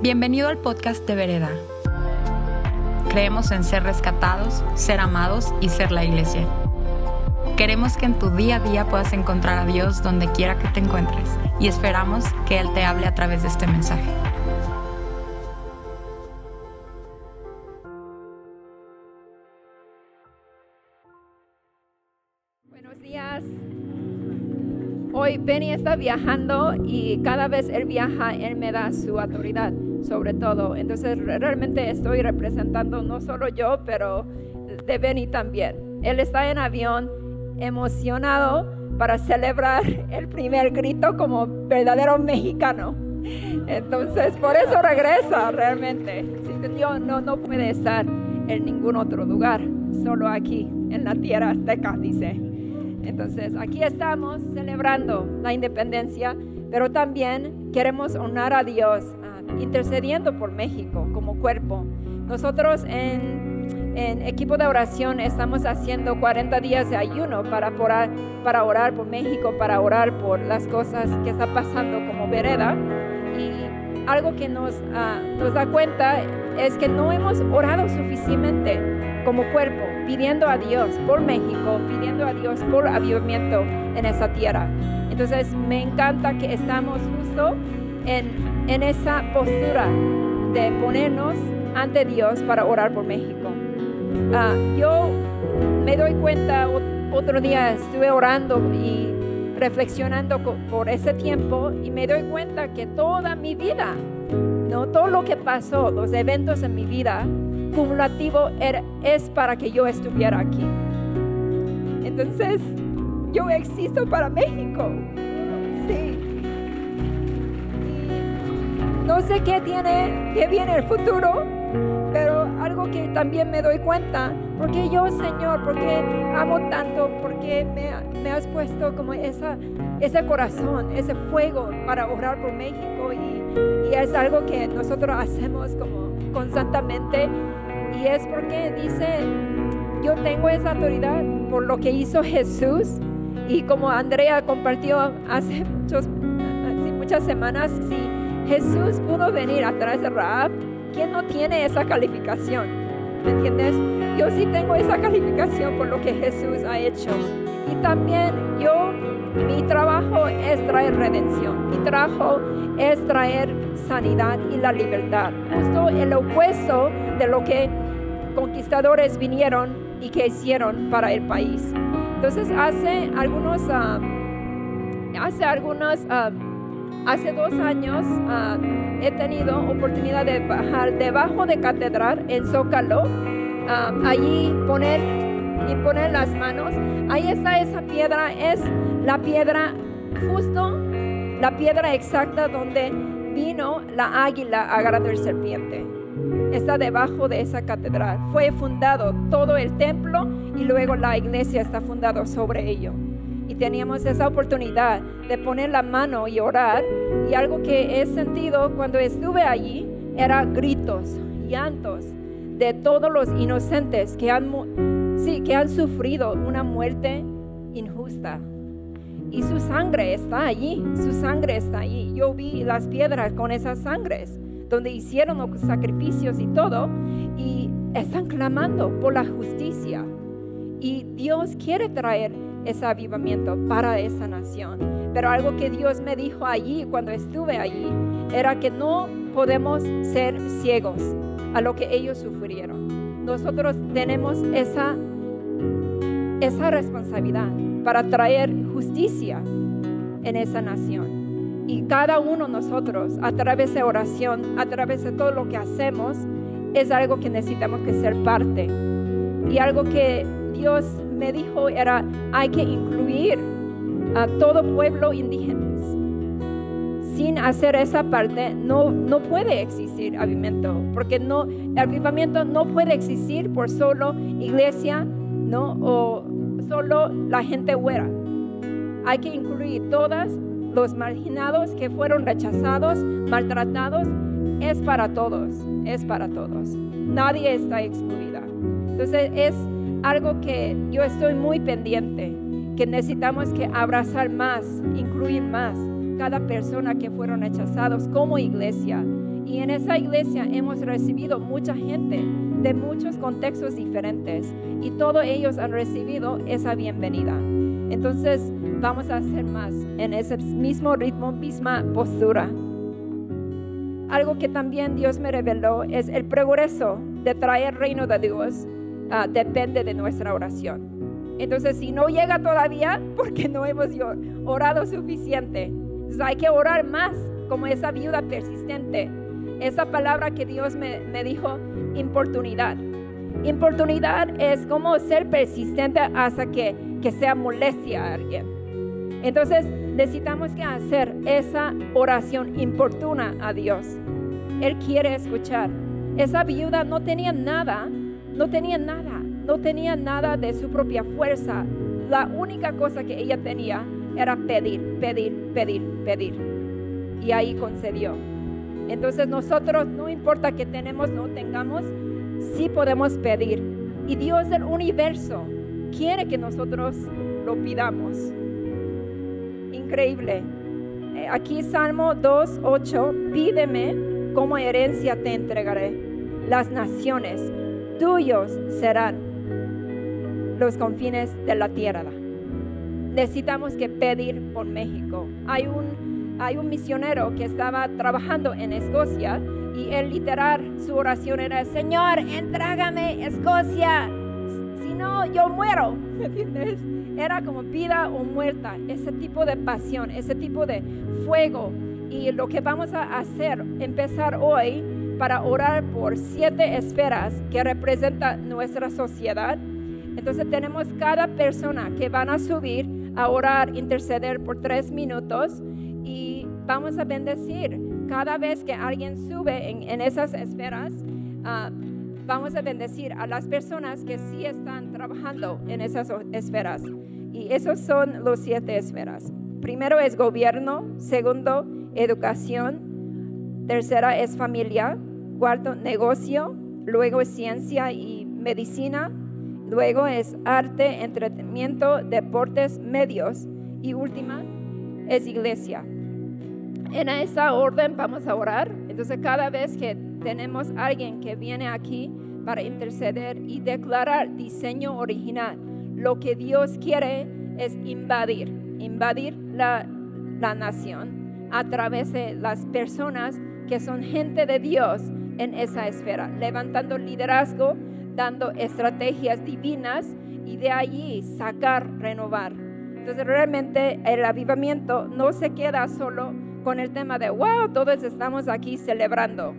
Bienvenido al podcast de Vereda. Creemos en ser rescatados, ser amados y ser la iglesia. Queremos que en tu día a día puedas encontrar a Dios donde quiera que te encuentres y esperamos que Él te hable a través de este mensaje. Buenos días. Hoy Benny está viajando y cada vez él viaja, él me da su autoridad sobre todo. Entonces realmente estoy representando no solo yo, pero de Benny también. Él está en avión emocionado para celebrar el primer grito como verdadero mexicano. Entonces por eso regresa realmente. Dios no, no puede estar en ningún otro lugar, solo aquí, en la tierra azteca, dice. Entonces aquí estamos celebrando la independencia, pero también queremos honrar a Dios intercediendo por México como cuerpo. Nosotros en, equipo de oración estamos haciendo 40 días de ayuno para orar, para orar por México, para orar por las cosas que está pasando como vereda. Y algo que nos, uh, nos da cuenta es que no hemos orado suficientemente como cuerpo, pidiendo a Dios por México, pidiendo a Dios por avivamiento en esa tierra. Entonces me encanta que estamos justo en en esa postura de ponernos ante Dios para orar por México. Ah, yo me doy cuenta, otro día estuve orando y reflexionando por ese tiempo y me doy cuenta que toda mi vida, no todo lo que pasó, los eventos en mi vida cumulativo es para que yo estuviera aquí. Entonces, yo existo para México. No sé qué tiene, qué viene el futuro, pero algo que también me doy cuenta, porque yo, Señor, porque amo tanto, porque me, has puesto como esa, ese corazón, ese fuego para orar por México y, y es algo que nosotros hacemos como constantemente. Y es porque dice, yo tengo esa autoridad por lo que hizo Jesús. Y como Andrea compartió hace, muchos, muchas semanas, sí Jesús pudo venir atrás de Raab. ¿Quién no tiene esa calificación? ¿Me entiendes? Yo sí tengo esa calificación por lo que Jesús ha hecho. Y también yo, mi trabajo es traer redención. Mi trabajo es traer sanidad y la libertad. Justo el opuesto de lo que conquistadores vinieron y que hicieron para el país. Entonces hace algunos, uh, hace algunos uh, Hace dos años ah, he tenido oportunidad de bajar debajo de catedral en Zócalo, ah, allí poner y poner las manos. Ahí está esa piedra, es la piedra justo, la piedra exacta donde vino la águila a agarrar serpiente. Está debajo de esa catedral. Fue fundado todo el templo y luego la iglesia está fundada sobre ello teníamos esa oportunidad de poner la mano y orar. Y algo que he sentido cuando estuve allí era gritos, llantos de todos los inocentes que han, sí, que han sufrido una muerte injusta. Y su sangre está allí, su sangre está allí. Yo vi las piedras con esas sangres, donde hicieron los sacrificios y todo, y están clamando por la justicia. Y Dios quiere traer ese avivamiento para esa nación. Pero algo que Dios me dijo allí cuando estuve allí era que no podemos ser ciegos a lo que ellos sufrieron. Nosotros tenemos esa, esa responsabilidad para traer justicia en esa nación. Y cada uno de nosotros, a través de oración, a través de todo lo que hacemos, es algo que necesitamos que ser parte. Y algo que Dios me dijo era, hay que incluir a todo pueblo indígena. Sin hacer esa parte, no, no puede existir avivamiento, porque no, el avivamiento no puede existir por solo iglesia, ¿no? O solo la gente huera. Hay que incluir todos los marginados que fueron rechazados, maltratados, es para todos, es para todos. Nadie está excluida. Entonces es algo que yo estoy muy pendiente, que necesitamos que abrazar más, incluir más cada persona que fueron rechazados como iglesia Y en esa iglesia hemos recibido mucha gente de muchos contextos diferentes y todos ellos han recibido esa bienvenida. Entonces vamos a hacer más en ese mismo ritmo, misma postura. Algo que también Dios me reveló es el progreso de traer reino de Dios ah, depende de nuestra oración. Entonces, si no llega todavía, porque no hemos orado suficiente. Entonces, hay que orar más como esa viuda persistente. Esa palabra que Dios me, me dijo, importunidad. Importunidad es como ser persistente hasta que, que sea molestia a alguien. Entonces necesitamos que hacer esa oración importuna a Dios. Él quiere escuchar. Esa viuda no tenía nada, no tenía nada, no tenía nada de su propia fuerza. La única cosa que ella tenía era pedir, pedir, pedir, pedir. Y ahí concedió. Entonces nosotros, no importa que tenemos, no tengamos, sí podemos pedir. Y Dios del universo quiere que nosotros lo pidamos. Increíble. Eh, aquí Salmo 2.8, pídeme como herencia te entregaré. Las naciones tuyos serán los confines de la tierra. Necesitamos que pedir por México. Hay un, misionero que estaba trabajando en Escocia y el literal, su oración era, Señor, entrágame Escocia, si no, yo muero. ¿Me entiendes? Era como vida o muerta, ese tipo de pasión, ese tipo de fuego. Y lo que vamos a hacer, empezar hoy para orar por siete esferas que representan nuestra sociedad. Entonces tenemos cada persona que van a subir a orar, interceder por tres minutos y vamos a bendecir cada vez que alguien sube en, esas esferas, ah, vamos a bendecir a las personas que sí están trabajando en esas esferas. Y esos son los siete esferas. Primero es gobierno, segundo, educación, tercera es familia, cuarto, negocio, luego es ciencia y medicina, luego es arte, entretenimiento, deportes, medios y última es iglesia. En esa orden vamos a orar. Entonces cada vez que tenemos alguien que viene aquí para interceder y declarar diseño original, lo que Dios quiere es invadir, invadir la, la nación a través de las personas que son gente de Dios en esa esfera, levantando liderazgo, dando estrategias divinas y de allí sacar, renovar. Entonces realmente el avivamiento no se queda solo con el tema de, wow, todos estamos aquí celebrando.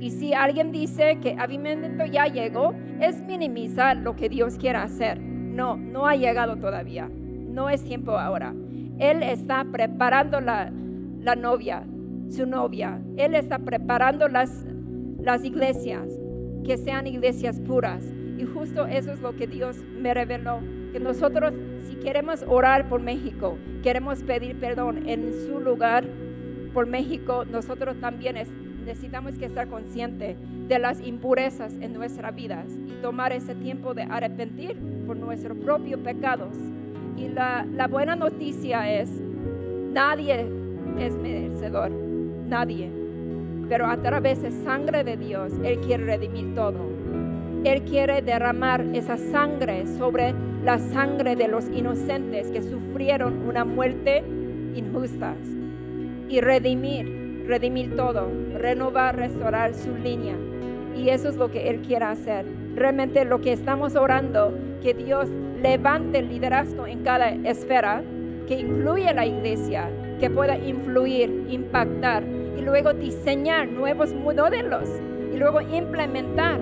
Y si alguien dice que avivamiento ya llegó, es minimizar lo que Dios quiere hacer. No, no ha llegado todavía. No es tiempo ahora. Él está preparando la, la novia, su novia. Él está preparando las, las iglesias, que sean iglesias puras. Y justo eso es lo que Dios me reveló. Que nosotros, si queremos orar por México, queremos pedir perdón en su lugar, por México, nosotros también necesitamos que estar conscientes de las impurezas en nuestras vidas y tomar ese tiempo de arrepentir por nuestros propios pecados. Y la, la buena noticia es, nadie es merecedor, nadie. Pero a través de sangre de Dios, Él quiere redimir todo. Él quiere derramar esa sangre sobre la sangre de los inocentes que sufrieron una muerte injusta y redimir, redimir todo, renovar, restaurar su línea. Y eso es lo que Él quiere hacer. Realmente lo que estamos orando, que Dios levante el liderazgo en cada esfera, que incluye la iglesia, que pueda influir, impactar y luego diseñar nuevos modelos y luego implementar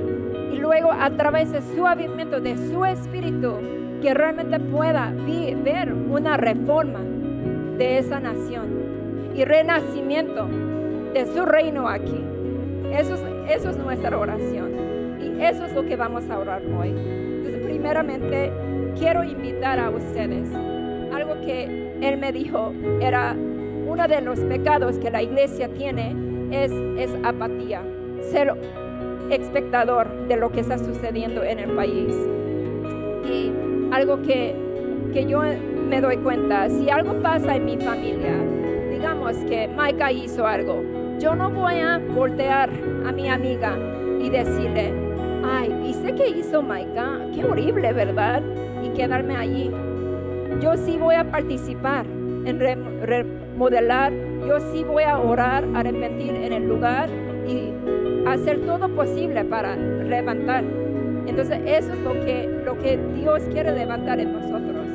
y luego a través de su avivamiento, de su espíritu, que realmente pueda ver una reforma de esa nación y renacimiento de su reino aquí. Eso es, eso es nuestra oración y eso es lo que vamos a orar hoy. Entonces, primeramente, quiero invitar a ustedes. Algo que él me dijo era uno de los pecados que la iglesia tiene es, es apatía, ser espectador de lo que está sucediendo en el país. Y algo que, que yo me doy cuenta, si algo pasa en mi familia, digamos que Maika hizo algo Yo no voy a voltear a mi amiga y decirle, ay, ¿viste que hizo Maika? Qué horrible, ¿verdad? Y quedarme allí. Yo sí voy a participar en remodelar, yo sí voy a orar, arrepentir en el lugar y hacer todo posible para levantar. Entonces eso es lo que, lo que Dios quiere levantar en nosotros.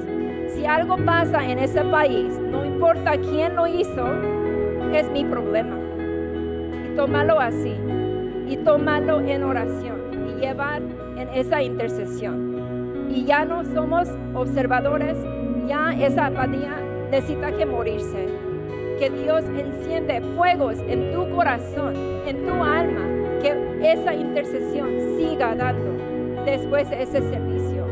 Si algo pasa en ese país, no importa quién lo hizo, es mi problema. Y tómalo así. Y tómalo en oración. Y llevar en esa intercesión. Y ya no somos observadores, ya esa apatía necesita que morirse. Que Dios enciende fuegos en tu corazón, en tu alma, que esa intercesión siga dando después de ese servicio.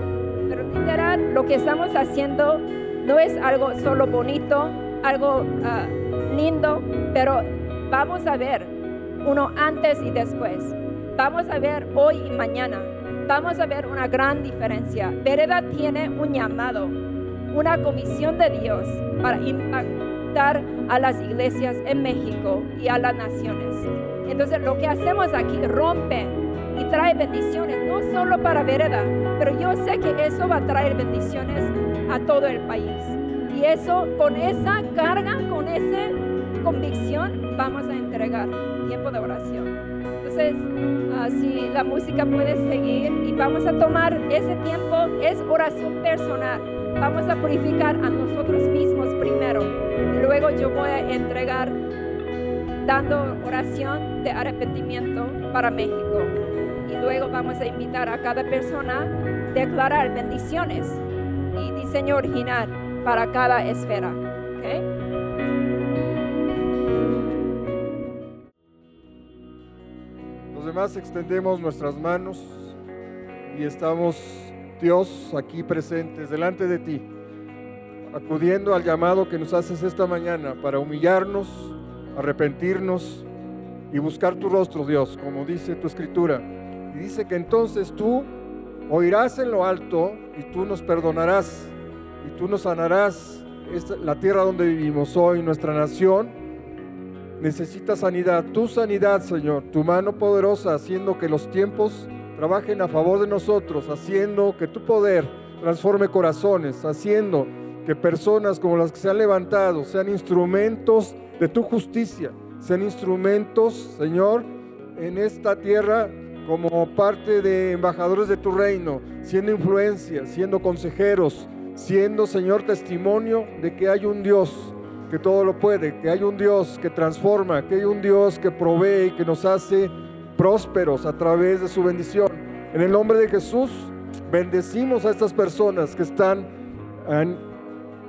Pero literal, lo que estamos haciendo no es algo solo bonito, algo ah, lindo, pero vamos a ver uno antes y después. Vamos a ver hoy y mañana. Vamos a ver una gran diferencia. Vereda tiene un llamado, una comisión de Dios para impactar a las iglesias en México y a las naciones. Entonces lo que hacemos aquí rompe y trae bendiciones, no solo para Vereda, pero yo sé que eso va a traer bendiciones a todo el país. Y eso, con esa carga, con esa convicción, vamos a entregar tiempo de oración. Entonces, ah, si la música puede seguir y vamos a tomar ese tiempo, es oración personal. Vamos a purificar a nosotros mismos primero. Y luego yo voy a entregar dando oración de arrepentimiento para México y luego vamos a invitar a cada persona a declarar bendiciones y diseño original para cada esfera. Los demás extendemos nuestras manos y estamos, Dios, aquí presentes delante de ti, acudiendo al llamado que nos haces esta mañana para humillarnos, arrepentirnos y buscar tu rostro, Dios, como dice tu escritura y dice que entonces tú oirás en lo alto y tú nos perdonarás y tú nos sanarás. Esta, la tierra donde vivimos hoy, nuestra nación, necesita sanidad. Tu sanidad, Señor, tu mano poderosa, haciendo que los tiempos trabajen a favor de nosotros, haciendo que tu poder transforme corazones, haciendo que personas como las que se han levantado sean instrumentos de tu justicia, sean instrumentos, Señor, en esta tierra como parte de embajadores de tu reino, siendo influencia, siendo consejeros, siendo, Señor, testimonio de que hay un Dios que todo lo puede, que hay un Dios que transforma, que hay un Dios que provee y que nos hace prósperos a través de su bendición. En el nombre de Jesús, bendecimos a estas personas que están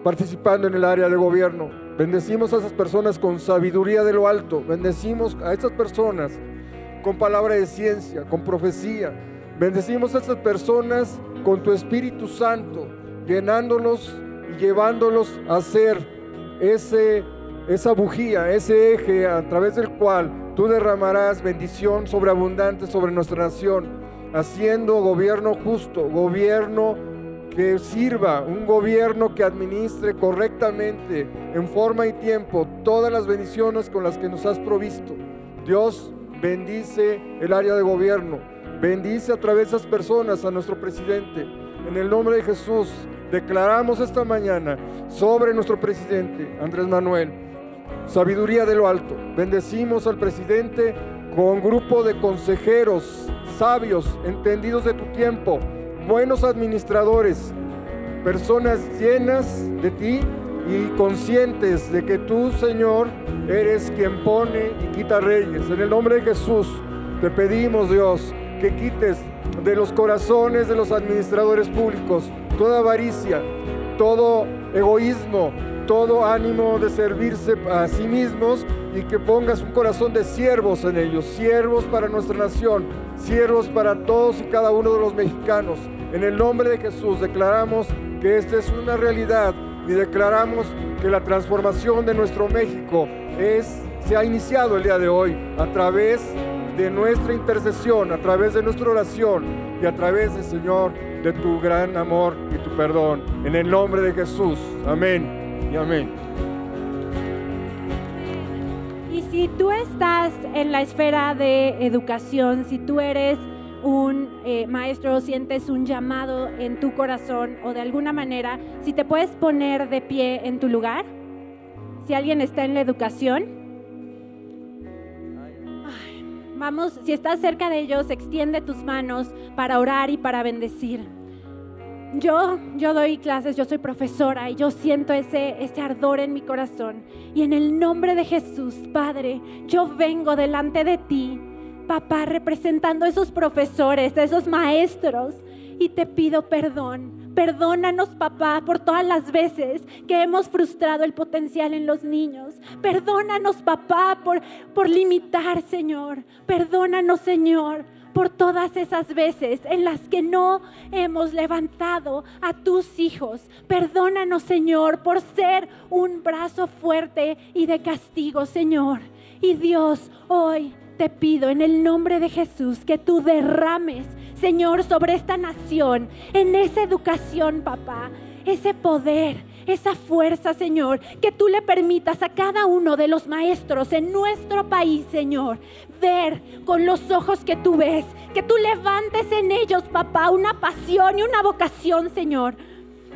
participando en el área de gobierno. Bendecimos a esas personas con sabiduría de lo alto. Bendecimos a estas personas con palabra de ciencia, con profecía. Bendecimos a estas personas con tu Espíritu Santo, llenándolos y llevándolos a ser ese, esa bujía, ese eje a través del cual tú derramarás bendición sobreabundante sobre nuestra nación, haciendo gobierno justo, gobierno que sirva, un gobierno que administre correctamente, en forma y tiempo, todas las bendiciones con las que nos has provisto. Dios, bendice el área de gobierno, bendice a través de esas personas a nuestro presidente. En el nombre de Jesús, declaramos esta mañana sobre nuestro presidente, Andrés Manuel, sabiduría de lo alto. Bendecimos al presidente con grupo de consejeros sabios, entendidos de tu tiempo, buenos administradores, personas llenas de ti y conscientes de que tú, Señor, eres quien pone y quita reyes. En el nombre de Jesús te pedimos, Dios, que quites de los corazones de los administradores públicos toda avaricia, todo egoísmo, todo ánimo de servirse a sí mismos y que pongas un corazón de siervos en ellos, siervos para nuestra nación, siervos para todos y cada uno de los mexicanos. En el nombre de Jesús declaramos que esta es una realidad y declaramos que la transformación de nuestro México es, se ha iniciado el día de hoy a través de nuestra intercesión, a través de nuestra oración y a través del Señor de tu gran amor y tu perdón. En el nombre de Jesús. Amén y amén. Y si tú estás en la esfera de educación, si tú eres un eh, maestro, sientes un llamado en tu corazón o de alguna manera, si te puedes poner de pie en tu lugar, si alguien está en la educación. Vamos, si estás cerca de ellos, extiende tus manos para orar y para bendecir. Yo, yo doy clases, yo soy profesora y yo siento ese, ese ardor en mi corazón. Y en el nombre de Jesús, Padre, yo vengo delante de ti papá, representando a esos profesores, a esos maestros, y te pido perdón. Perdónanos, papá, por todas las veces que hemos frustrado el potencial en los niños. Perdónanos, papá, por, por limitar, Señor. Perdónanos, Señor, por todas esas veces en las que no hemos levantado a tus hijos. Perdónanos, Señor, por ser un brazo fuerte y de castigo, Señor. Y Dios, hoy te pido en el nombre de Jesús que tú derrames, Señor, sobre esta nación, en esa educación, papá, ese poder, esa fuerza, Señor, que tú le permitas a cada uno de los maestros en nuestro país, Señor, ver con los ojos que tú ves, que tú levantes en ellos, papá, una pasión y una vocación, Señor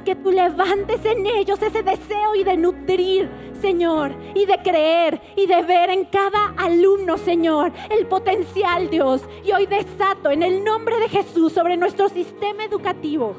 que tú levantes en ellos ese deseo y de nutrir, Señor, y de creer y de ver en cada alumno, Señor, el potencial, Dios. Y hoy desato en el nombre de Jesús sobre nuestro sistema educativo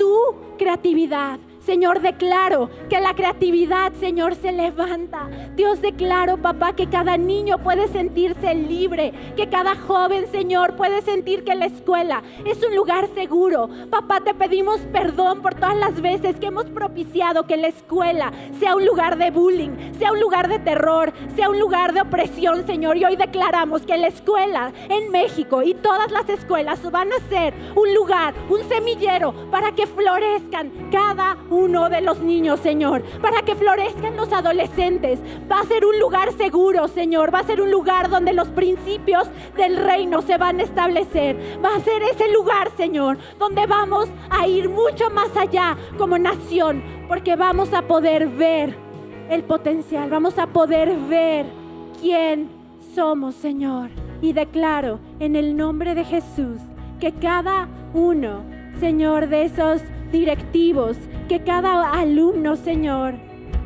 tu creatividad, Señor, declaro que la creatividad, Señor, se levanta. Dios, declaro, papá, que cada niño puede sentirse libre, que cada joven, Señor, puede sentir que la escuela es un lugar seguro. Papá, te pedimos perdón por todas las veces que hemos propiciado que la escuela sea un lugar de bullying, sea un lugar de terror, sea un lugar de opresión, Señor. Y hoy declaramos que la escuela en México y todas las escuelas van a ser un lugar, un semillero para que florezcan cada uno de los niños, Señor, para que florezcan los adolescentes. Va a ser un lugar seguro, Señor. Va a ser un lugar donde los principios del reino se van a establecer. Va a ser ese lugar, Señor, donde vamos a ir mucho más allá como nación, porque vamos a poder ver el potencial, vamos a poder ver quién somos, Señor. Y declaro en el nombre de Jesús que cada uno, Señor, de esos directivos, que cada alumno, Señor,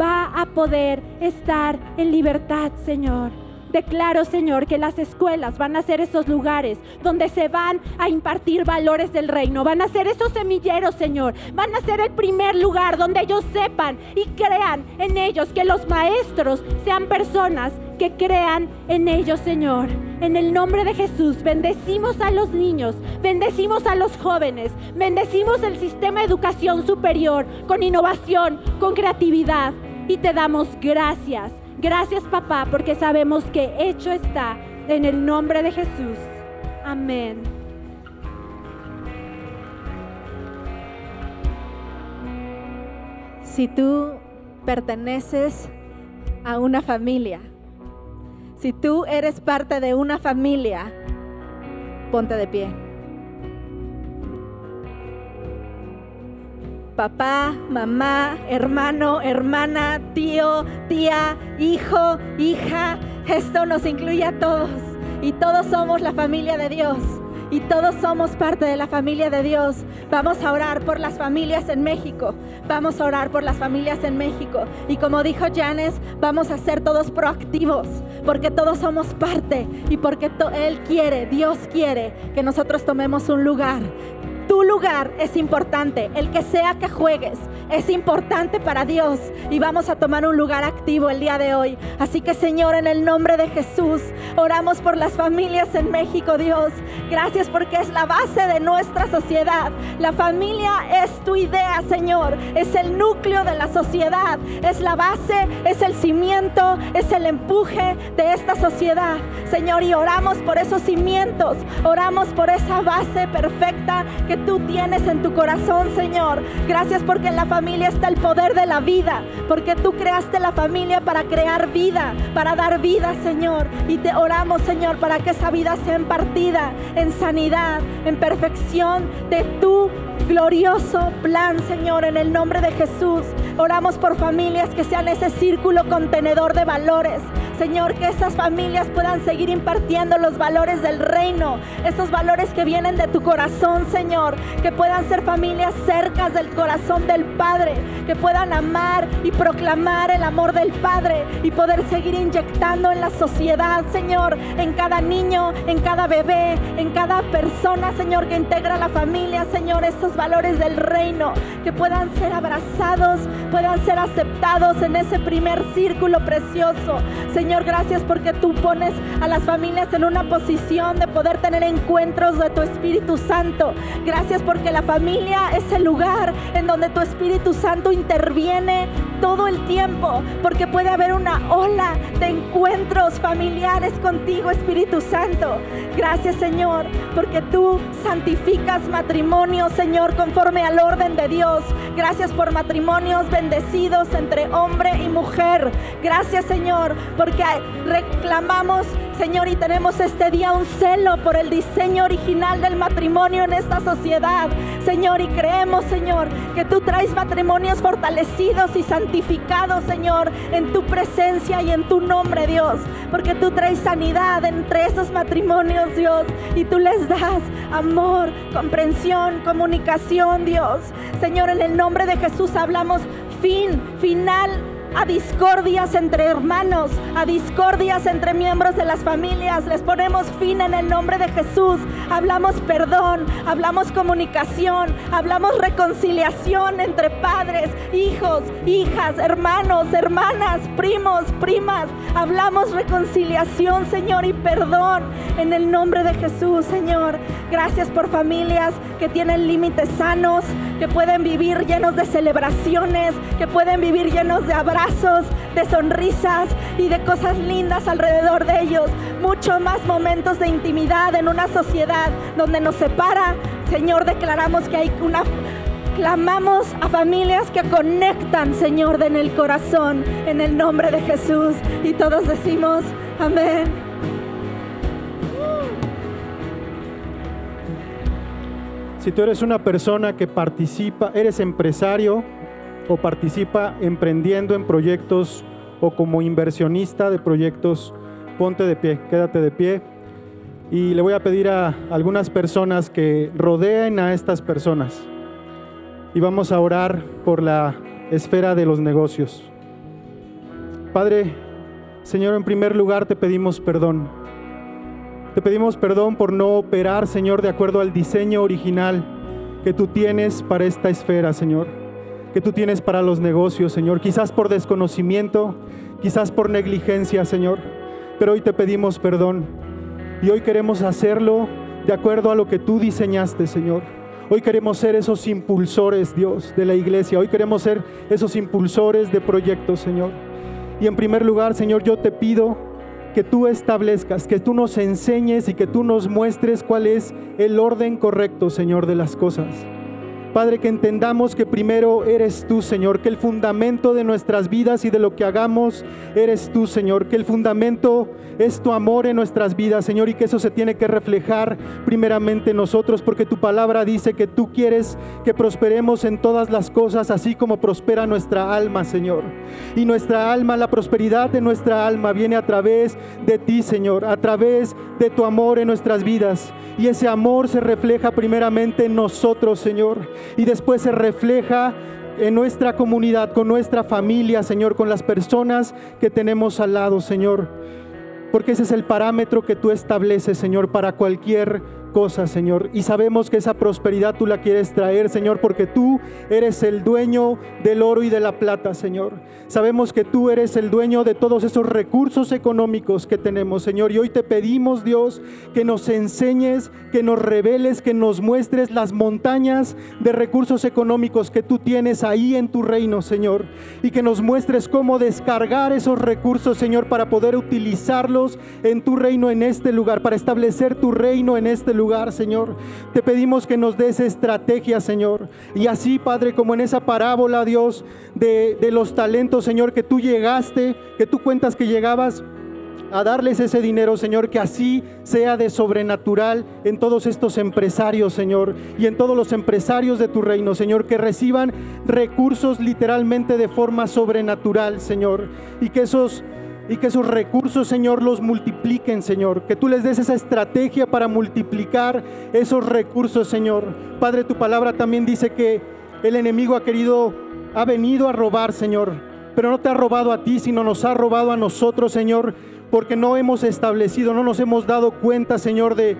va a poder estar en libertad, Señor. Declaro, Señor, que las escuelas van a ser esos lugares donde se van a impartir valores del reino. Van a ser esos semilleros, Señor. Van a ser el primer lugar donde ellos sepan y crean en ellos que los maestros sean personas que crean en ellos, Señor. En el nombre de Jesús, bendecimos a los niños, bendecimos a los jóvenes, bendecimos el sistema de educación superior con innovación, con creatividad. Y te damos gracias. Gracias, papá, porque sabemos que hecho está en el nombre de Jesús. Amén. Si tú perteneces a una familia, si tú eres parte de una familia, ponte de pie. Papá, mamá, hermano, hermana, tío, tía, hijo, hija, esto nos incluye a todos y todos somos la familia de Dios y todos somos parte de la familia de Dios. Vamos a orar por las familias en México. Vamos a orar por las familias en México. Y como dijo Janes, vamos a ser todos proactivos porque todos somos parte y porque Él quiere, Dios quiere que nosotros tomemos un lugar tu lugar es importante. El que sea que juegues es importante para Dios. Y vamos a tomar un lugar activo el día de hoy. Así que Señor, en el nombre de Jesús, oramos por las familias en México, Dios. Gracias porque es la base de nuestra sociedad. La familia es tu idea, Señor. Es el núcleo de la sociedad. Es la base, es el cimiento, es el empuje de esta sociedad. Señor, y oramos por esos cimientos. Oramos por esa base perfecta que tú tienes en tu corazón, Señor. Gracias porque en la familia está el poder de la vida, porque tú creaste la familia para crear vida, para dar vida, Señor. Y te oramos, Señor, para que esa vida sea impartida en sanidad, en perfección de tu glorioso plan, Señor, en el nombre de Jesús. Oramos por familias que sean ese círculo contenedor de valores, Señor, que esas familias puedan seguir impartiendo los valores del reino, esos valores que vienen de tu corazón, Señor, que puedan ser familias cercas del corazón del Padre, que puedan amar y proclamar el amor del Padre y poder seguir inyectando en la sociedad, Señor, en cada niño, en cada bebé, en cada persona, Señor, que integra la familia, Señor, estos valores del reino, que puedan ser abrazados, puedan ser aceptados en ese primer círculo precioso. Señor, gracias porque tú pones a las familias en una posición de poder tener encuentros de tu Espíritu Santo. Gracias porque la familia es el lugar en donde tu Espíritu Santo interviene todo el tiempo, porque puede haber una ola de encuentros familiares contigo, Espíritu Santo. Gracias, Señor, porque tú santificas matrimonio, Señor, conforme al orden de Dios. Gracias por matrimonios bendecidos entre hombre y mujer. Gracias, Señor, porque reclamamos, Señor, y tenemos este día un celo por el diseño original del matrimonio en esta sociedad. Señor, y creemos, Señor, que tú traes matrimonios fortalecidos y santificados, Señor, en tu presencia y en tu nombre, Dios. Porque tú traes sanidad entre esos matrimonios, Dios. Y tú les das amor, comprensión, comunicación, Dios. Señor, en el nombre de Jesús hablamos fin, final a discordias entre hermanos, a discordias entre miembros de las familias. Les ponemos fin en el nombre de Jesús. Hablamos perdón, hablamos comunicación, hablamos reconciliación entre padres, hijos, hijas, hermanos, hermanas, primos, primas. Hablamos reconciliación, Señor, y perdón en el nombre de Jesús, Señor. Gracias por familias que tienen límites sanos, que pueden vivir llenos de celebraciones, que pueden vivir llenos de abrazos de sonrisas y de cosas lindas alrededor de ellos. Mucho más momentos de intimidad en una sociedad donde nos separa. Señor, declaramos que hay una clamamos a familias que conectan, Señor, en el corazón, en el nombre de Jesús. Y todos decimos, amén. Si tú eres una persona que participa, eres empresario, o participa emprendiendo en proyectos o como inversionista de proyectos, ponte de pie, quédate de pie. Y le voy a pedir a algunas personas que rodeen a estas personas. Y vamos a orar por la esfera de los negocios. Padre, Señor, en primer lugar te pedimos perdón. Te pedimos perdón por no operar, Señor, de acuerdo al diseño original que tú tienes para esta esfera, Señor que tú tienes para los negocios, Señor. Quizás por desconocimiento, quizás por negligencia, Señor. Pero hoy te pedimos perdón. Y hoy queremos hacerlo de acuerdo a lo que tú diseñaste, Señor. Hoy queremos ser esos impulsores, Dios, de la iglesia. Hoy queremos ser esos impulsores de proyectos, Señor. Y en primer lugar, Señor, yo te pido que tú establezcas, que tú nos enseñes y que tú nos muestres cuál es el orden correcto, Señor, de las cosas. Padre, que entendamos que primero eres tú, Señor, que el fundamento de nuestras vidas y de lo que hagamos eres tú, Señor, que el fundamento es tu amor en nuestras vidas, Señor, y que eso se tiene que reflejar primeramente en nosotros, porque tu palabra dice que tú quieres que prosperemos en todas las cosas, así como prospera nuestra alma, Señor. Y nuestra alma, la prosperidad de nuestra alma viene a través de ti, Señor, a través de tu amor en nuestras vidas. Y ese amor se refleja primeramente en nosotros, Señor y después se refleja en nuestra comunidad, con nuestra familia, Señor, con las personas que tenemos al lado, Señor. Porque ese es el parámetro que tú estableces, Señor, para cualquier Señor. Y sabemos que esa prosperidad tú la quieres traer, Señor, porque tú eres el dueño del oro y de la plata, Señor. Sabemos que tú eres el dueño de todos esos recursos económicos que tenemos, Señor. Y hoy te pedimos, Dios, que nos enseñes, que nos reveles, que nos muestres las montañas de recursos económicos que tú tienes ahí en tu reino, Señor. Y que nos muestres cómo descargar esos recursos, Señor, para poder utilizarlos en tu reino en este lugar, para establecer tu reino en este lugar Señor. Te pedimos que nos des estrategia, Señor. Y así, Padre, como en esa parábola, Dios, de, de los talentos, Señor, que tú llegaste, que tú cuentas que llegabas a darles ese dinero, Señor, que así sea de sobrenatural en todos estos empresarios, Señor, y en todos los empresarios de tu reino, Señor, que reciban recursos literalmente de forma sobrenatural, Señor, y que esos y que esos recursos, Señor, los multipliquen, Señor. Que tú les des esa estrategia para multiplicar esos recursos, Señor. Padre, tu palabra también dice que el enemigo ha querido, ha venido a robar, Señor. Pero no te ha robado a ti, sino nos ha robado a nosotros, Señor, porque no hemos establecido, no nos hemos dado cuenta, Señor, de,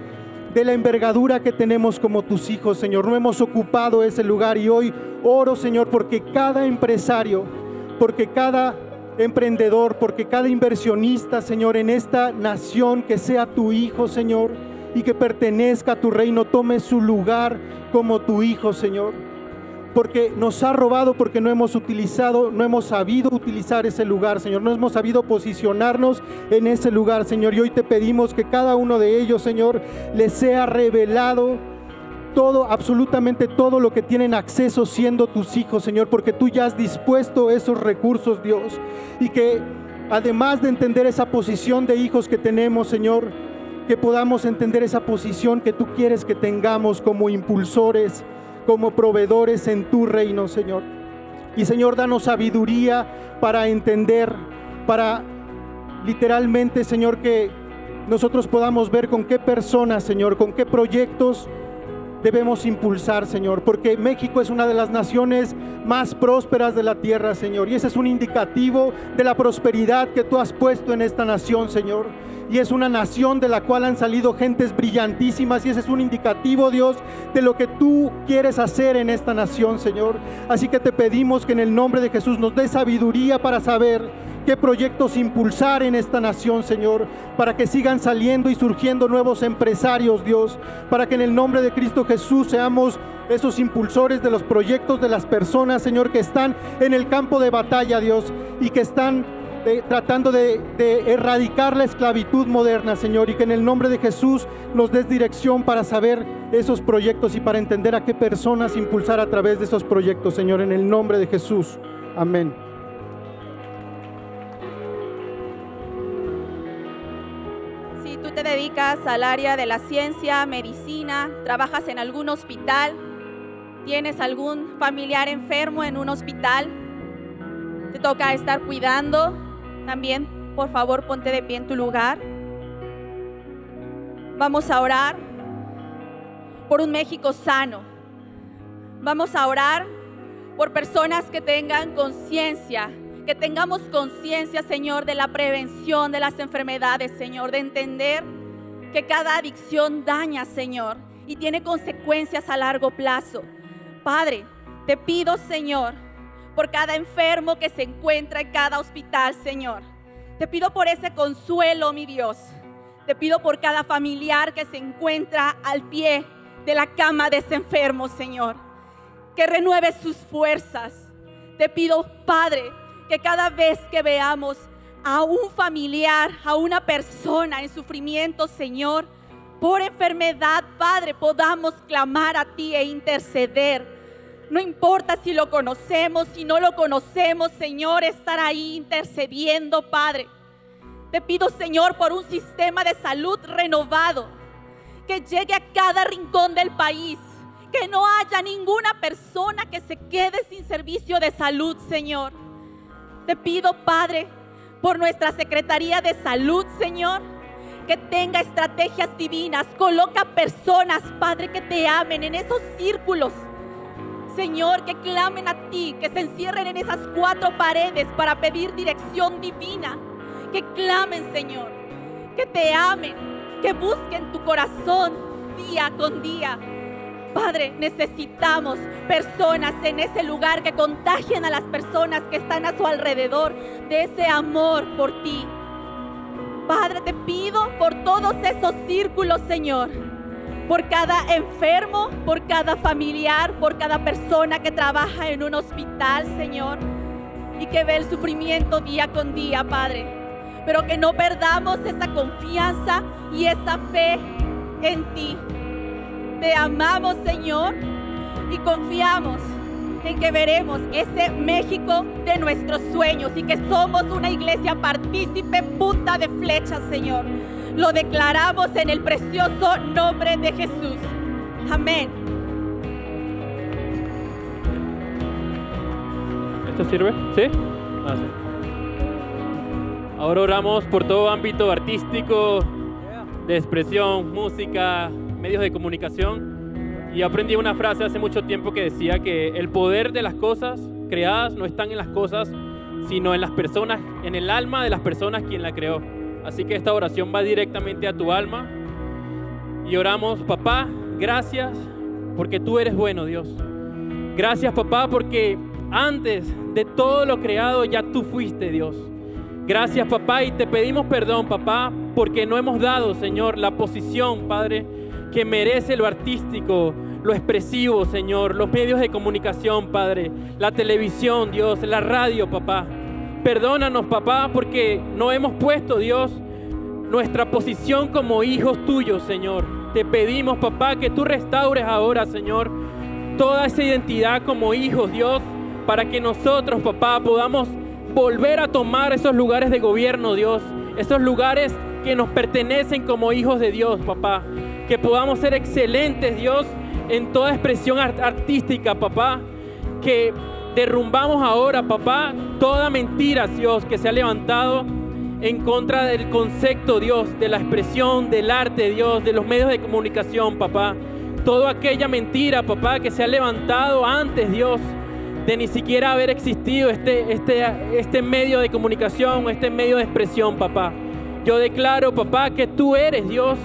de la envergadura que tenemos como tus hijos, Señor. No hemos ocupado ese lugar y hoy oro, Señor, porque cada empresario, porque cada emprendedor, porque cada inversionista, Señor, en esta nación que sea tu hijo, Señor, y que pertenezca a tu reino, tome su lugar como tu hijo, Señor. Porque nos ha robado, porque no hemos utilizado, no hemos sabido utilizar ese lugar, Señor. No hemos sabido posicionarnos en ese lugar, Señor. Y hoy te pedimos que cada uno de ellos, Señor, les sea revelado todo, absolutamente todo lo que tienen acceso siendo tus hijos, Señor, porque tú ya has dispuesto esos recursos, Dios. Y que además de entender esa posición de hijos que tenemos, Señor, que podamos entender esa posición que tú quieres que tengamos como impulsores, como proveedores en tu reino, Señor. Y Señor, danos sabiduría para entender, para literalmente, Señor, que nosotros podamos ver con qué personas, Señor, con qué proyectos debemos impulsar, Señor, porque México es una de las naciones más prósperas de la tierra, Señor, y ese es un indicativo de la prosperidad que tú has puesto en esta nación, Señor. Y es una nación de la cual han salido gentes brillantísimas y ese es un indicativo, Dios, de lo que tú quieres hacer en esta nación, Señor. Así que te pedimos que en el nombre de Jesús nos dé sabiduría para saber qué proyectos impulsar en esta nación, Señor, para que sigan saliendo y surgiendo nuevos empresarios, Dios, para que en el nombre de Cristo Jesús seamos esos impulsores de los proyectos de las personas, Señor, que están en el campo de batalla, Dios, y que están eh, tratando de, de erradicar la esclavitud moderna, Señor, y que en el nombre de Jesús nos des dirección para saber esos proyectos y para entender a qué personas impulsar a través de esos proyectos, Señor, en el nombre de Jesús. Amén. Dedicas al área de la ciencia, medicina, trabajas en algún hospital, tienes algún familiar enfermo en un hospital, te toca estar cuidando, también por favor ponte de pie en tu lugar. Vamos a orar por un México sano. Vamos a orar por personas que tengan conciencia que tengamos conciencia, Señor, de la prevención de las enfermedades, Señor, de entender que cada adicción daña, Señor, y tiene consecuencias a largo plazo. Padre, te pido, Señor, por cada enfermo que se encuentra en cada hospital, Señor. Te pido por ese consuelo, mi Dios. Te pido por cada familiar que se encuentra al pie de la cama de ese enfermo, Señor. Que renueve sus fuerzas. Te pido, Padre, que cada vez que veamos a un familiar, a una persona en sufrimiento, Señor, por enfermedad, Padre, podamos clamar a ti e interceder. No importa si lo conocemos, si no lo conocemos, Señor, estar ahí intercediendo, Padre. Te pido, Señor, por un sistema de salud renovado, que llegue a cada rincón del país, que no haya ninguna persona que se quede sin servicio de salud, Señor. Te pido, Padre, por nuestra Secretaría de Salud, Señor, que tenga estrategias divinas. Coloca personas, Padre, que te amen en esos círculos. Señor, que clamen a ti, que se encierren en esas cuatro paredes para pedir dirección divina. Que clamen, Señor, que te amen, que busquen tu corazón día con día. Padre, necesitamos personas en ese lugar que contagien a las personas que están a su alrededor de ese amor por ti. Padre, te pido por todos esos círculos, Señor. Por cada enfermo, por cada familiar, por cada persona que trabaja en un hospital, Señor. Y que ve el sufrimiento día con día, Padre. Pero que no perdamos esa confianza y esa fe en ti. Te amamos, Señor, y confiamos en que veremos ese México de nuestros sueños y que somos una iglesia partícipe punta de flechas, Señor. Lo declaramos en el precioso nombre de Jesús. Amén. ¿Esto sirve? ¿Sí? Ah, sí. Ahora oramos por todo ámbito artístico, de expresión, música, medios de comunicación. Y aprendí una frase hace mucho tiempo que decía que el poder de las cosas creadas no están en las cosas, sino en las personas, en el alma de las personas quien la creó. Así que esta oración va directamente a tu alma. Y oramos, papá, gracias porque tú eres bueno, Dios. Gracias, papá, porque antes de todo lo creado ya tú fuiste, Dios. Gracias, papá, y te pedimos perdón, papá, porque no hemos dado, Señor, la posición, Padre, que merece lo artístico, lo expresivo, Señor, los medios de comunicación, Padre, la televisión, Dios, la radio, papá. Perdónanos, papá, porque no hemos puesto, Dios, nuestra posición como hijos tuyos, Señor. Te pedimos, papá, que tú restaures ahora, Señor, toda esa identidad como hijos, Dios, para que nosotros, papá, podamos volver a tomar esos lugares de gobierno, Dios, esos lugares que nos pertenecen como hijos de Dios, papá. Que podamos ser excelentes, Dios, en toda expresión artística, papá. Que derrumbamos ahora, papá, toda mentira, Dios, que se ha levantado en contra del concepto, Dios, de la expresión, del arte, Dios, de los medios de comunicación, papá. Toda aquella mentira, papá, que se ha levantado antes, Dios, de ni siquiera haber existido este, este, este medio de comunicación, este medio de expresión, papá. Yo declaro, papá, que tú eres Dios,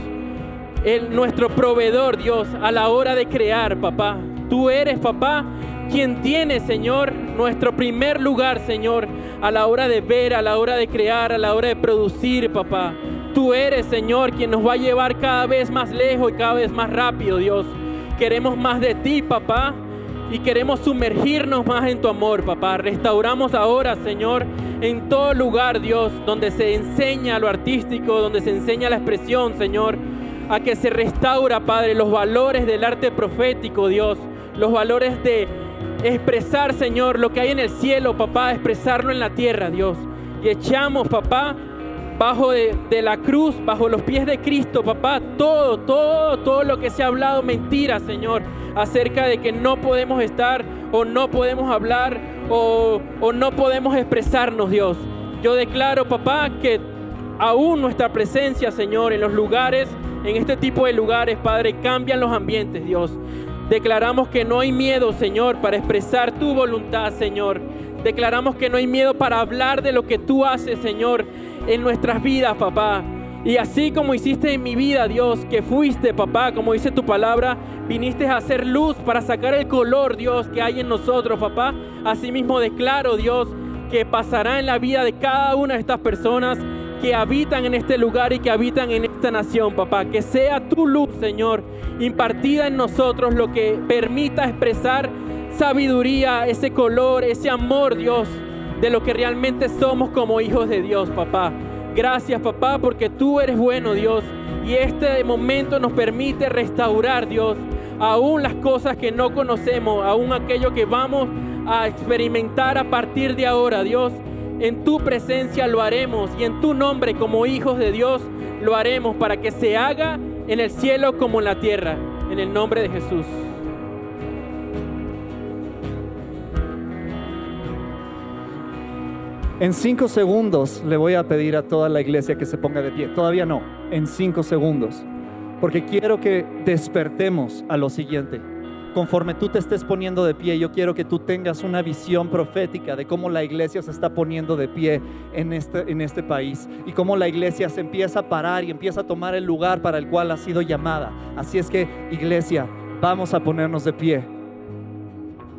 el, nuestro proveedor, Dios, a la hora de crear, papá. Tú eres, papá, quien tiene, Señor, nuestro primer lugar, Señor, a la hora de ver, a la hora de crear, a la hora de producir, papá. Tú eres, Señor, quien nos va a llevar cada vez más lejos y cada vez más rápido, Dios. Queremos más de ti, papá y queremos sumergirnos más en tu amor, papá. Restauramos ahora, Señor, en todo lugar, Dios, donde se enseña lo artístico, donde se enseña la expresión, Señor, a que se restaura, Padre, los valores del arte profético, Dios, los valores de expresar, Señor, lo que hay en el cielo, papá, expresarlo en la tierra, Dios. Y echamos, papá, bajo de, de, la cruz, bajo los pies de Cristo, papá, todo, todo, todo lo que se ha hablado mentira, Señor acerca de que no podemos estar o no podemos hablar o, no podemos expresarnos, Dios. Yo declaro, papá, que aún nuestra presencia, Señor, en los lugares, en este tipo de lugares, Padre, cambian los ambientes, Dios. Declaramos que no hay miedo, Señor, para expresar tu voluntad, Señor. Declaramos que no hay miedo para hablar de lo que tú haces, Señor, en nuestras vidas, papá. Y así como hiciste en mi vida, Dios, que fuiste, papá, como dice tu palabra, viniste a hacer luz para sacar el color, Dios, que hay en nosotros, papá. Asimismo declaro, Dios, que pasará en la vida de cada una de estas personas que habitan en este lugar y que habitan en esta nación, papá. Que sea tu luz, Señor, impartida en nosotros, lo que permita expresar sabiduría, ese color, ese amor, Dios, de lo que realmente somos como hijos de Dios, papá. Gracias, papá, porque tú eres bueno, Dios. Y este momento nos permite restaurar, Dios, aún las cosas que no conocemos, aún aquello que vamos a experimentar a partir de ahora, Dios. En tu presencia lo haremos y en tu nombre como hijos de Dios lo haremos para que se haga en el cielo como en la tierra. En el nombre de Jesús. En cinco segundos le voy a pedir a toda la iglesia que se ponga de pie. Todavía no, en cinco segundos. Porque quiero que despertemos a lo siguiente. Conforme tú te estés poniendo de pie, yo quiero que tú tengas una visión profética de cómo la iglesia se está poniendo de pie en este, en este país y cómo la iglesia se empieza a parar y empieza a tomar el lugar para el cual ha sido llamada. Así es que, iglesia, vamos a ponernos de pie.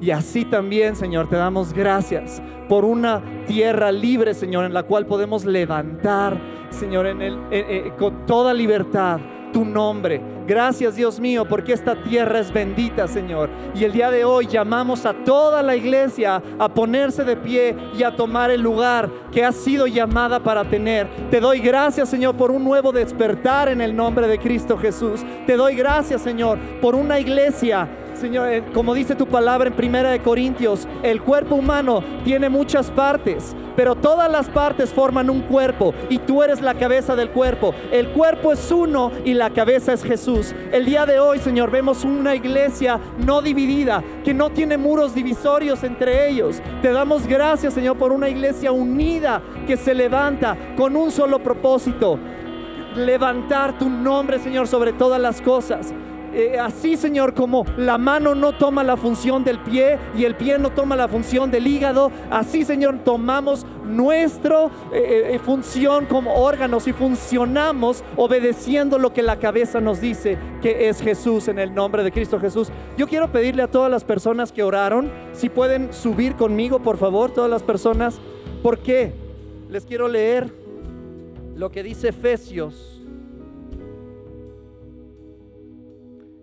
Y así también, Señor, te damos gracias por una tierra libre, Señor, en la cual podemos levantar, Señor, en el, eh, eh, con toda libertad tu nombre. Gracias, Dios mío, porque esta tierra es bendita, Señor. Y el día de hoy llamamos a toda la iglesia a ponerse de pie y a tomar el lugar que ha sido llamada para tener. Te doy gracias, Señor, por un nuevo despertar en el nombre de Cristo Jesús. Te doy gracias, Señor, por una iglesia Señor, eh, como dice tu palabra en Primera de Corintios, el cuerpo humano tiene muchas partes, pero todas las partes forman un cuerpo y tú eres la cabeza del cuerpo. El cuerpo es uno y la cabeza es Jesús. El día de hoy, Señor, vemos una iglesia no dividida, que no tiene muros divisorios entre ellos. Te damos gracias, Señor, por una iglesia unida que se levanta con un solo propósito. Levantar tu nombre, Señor, sobre todas las cosas. Eh, así, Señor, como la mano no toma la función del pie y el pie no toma la función del hígado, así, Señor, tomamos nuestra eh, eh, función como órganos y funcionamos obedeciendo lo que la cabeza nos dice, que es Jesús, en el nombre de Cristo Jesús. Yo quiero pedirle a todas las personas que oraron, si pueden subir conmigo, por favor, todas las personas, ¿por qué? Les quiero leer lo que dice Efesios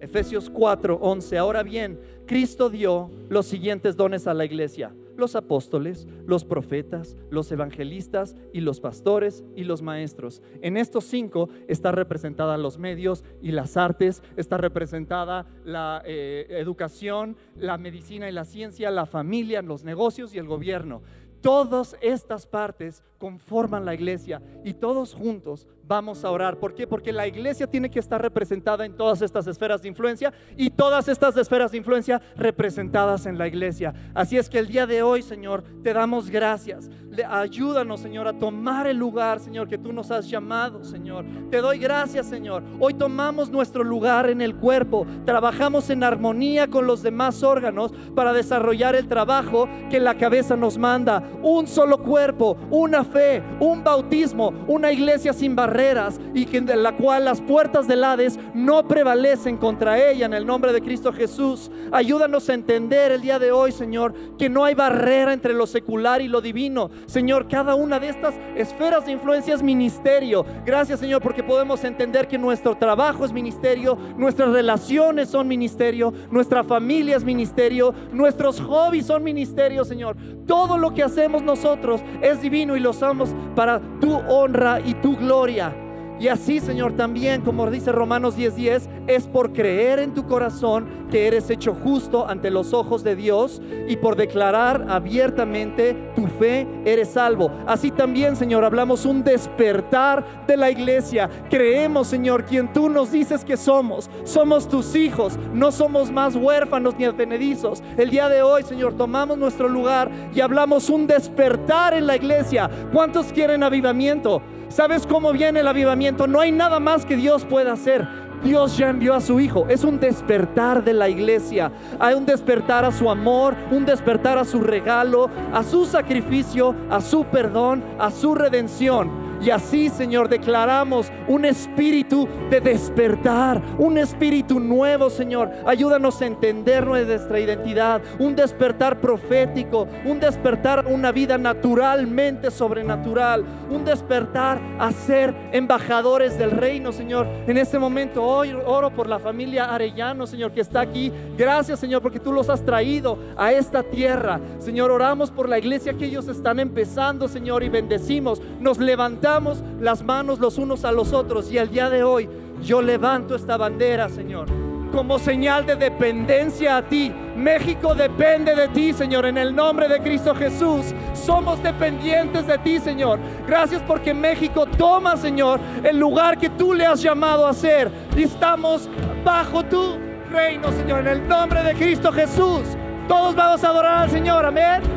Efesios 4, 11. Ahora bien, Cristo dio los siguientes dones a la iglesia. Los apóstoles, los profetas, los evangelistas y los pastores y los maestros. En estos cinco está representada los medios y las artes, está representada la eh, educación, la medicina y la ciencia, la familia, los negocios y el gobierno. Todas estas partes conforman la iglesia y todos juntos vamos a orar. ¿Por qué? Porque la iglesia tiene que estar representada en todas estas esferas de influencia y todas estas esferas de influencia representadas en la iglesia. Así es que el día de hoy, Señor, te damos gracias. ayúdanos, Señor, a tomar el lugar, Señor, que tú nos has llamado, Señor. Te doy gracias, Señor. Hoy tomamos nuestro lugar en el cuerpo. Trabajamos en armonía con los demás órganos para desarrollar el trabajo que la cabeza nos manda. Un solo cuerpo, una fe, un bautismo, una iglesia sin barreras y que, en la cual las puertas del Hades no prevalecen contra ella en el nombre de Cristo Jesús. Ayúdanos a entender el día de hoy, Señor, que no hay barrera entre lo secular y lo divino. Señor, cada una de estas esferas de influencia es ministerio. Gracias, Señor, porque podemos entender que nuestro trabajo es ministerio, nuestras relaciones son ministerio, nuestra familia es ministerio, nuestros hobbies son ministerio, Señor. Todo lo que hacemos nosotros es divino y lo somos para tu honra y tu gloria. Y así, Señor, también, como dice Romanos 10:10, es por creer en tu corazón que eres hecho justo ante los ojos de Dios y por declarar abiertamente tu fe, eres salvo. Así también, Señor, hablamos un despertar de la iglesia. Creemos, Señor, quien tú nos dices que somos. Somos tus hijos, no somos más huérfanos ni advenedizos. El día de hoy, Señor, tomamos nuestro lugar y hablamos un despertar en la iglesia. ¿Cuántos quieren avivamiento? ¿Sabes cómo viene el avivamiento? No hay nada más que Dios pueda hacer. Dios ya envió a su Hijo. Es un despertar de la iglesia. Hay un despertar a su amor, un despertar a su regalo, a su sacrificio, a su perdón, a su redención. Y así, Señor, declaramos un espíritu de despertar, un espíritu nuevo, Señor. Ayúdanos a entender nuestra identidad, un despertar profético, un despertar una vida naturalmente sobrenatural, un despertar a ser embajadores del reino, Señor. En este momento hoy oro por la familia Arellano, Señor, que está aquí. Gracias, Señor, porque tú los has traído a esta tierra. Señor, oramos por la iglesia que ellos están empezando, Señor, y bendecimos. Nos levantamos las manos los unos a los otros y el día de hoy yo levanto esta bandera, Señor, como señal de dependencia a ti. México depende de ti, Señor, en el nombre de Cristo Jesús. Somos dependientes de ti, Señor. Gracias porque México toma, Señor, el lugar que tú le has llamado a ser. Y estamos bajo tu reino, Señor, en el nombre de Cristo Jesús. Todos vamos a adorar al Señor, amén.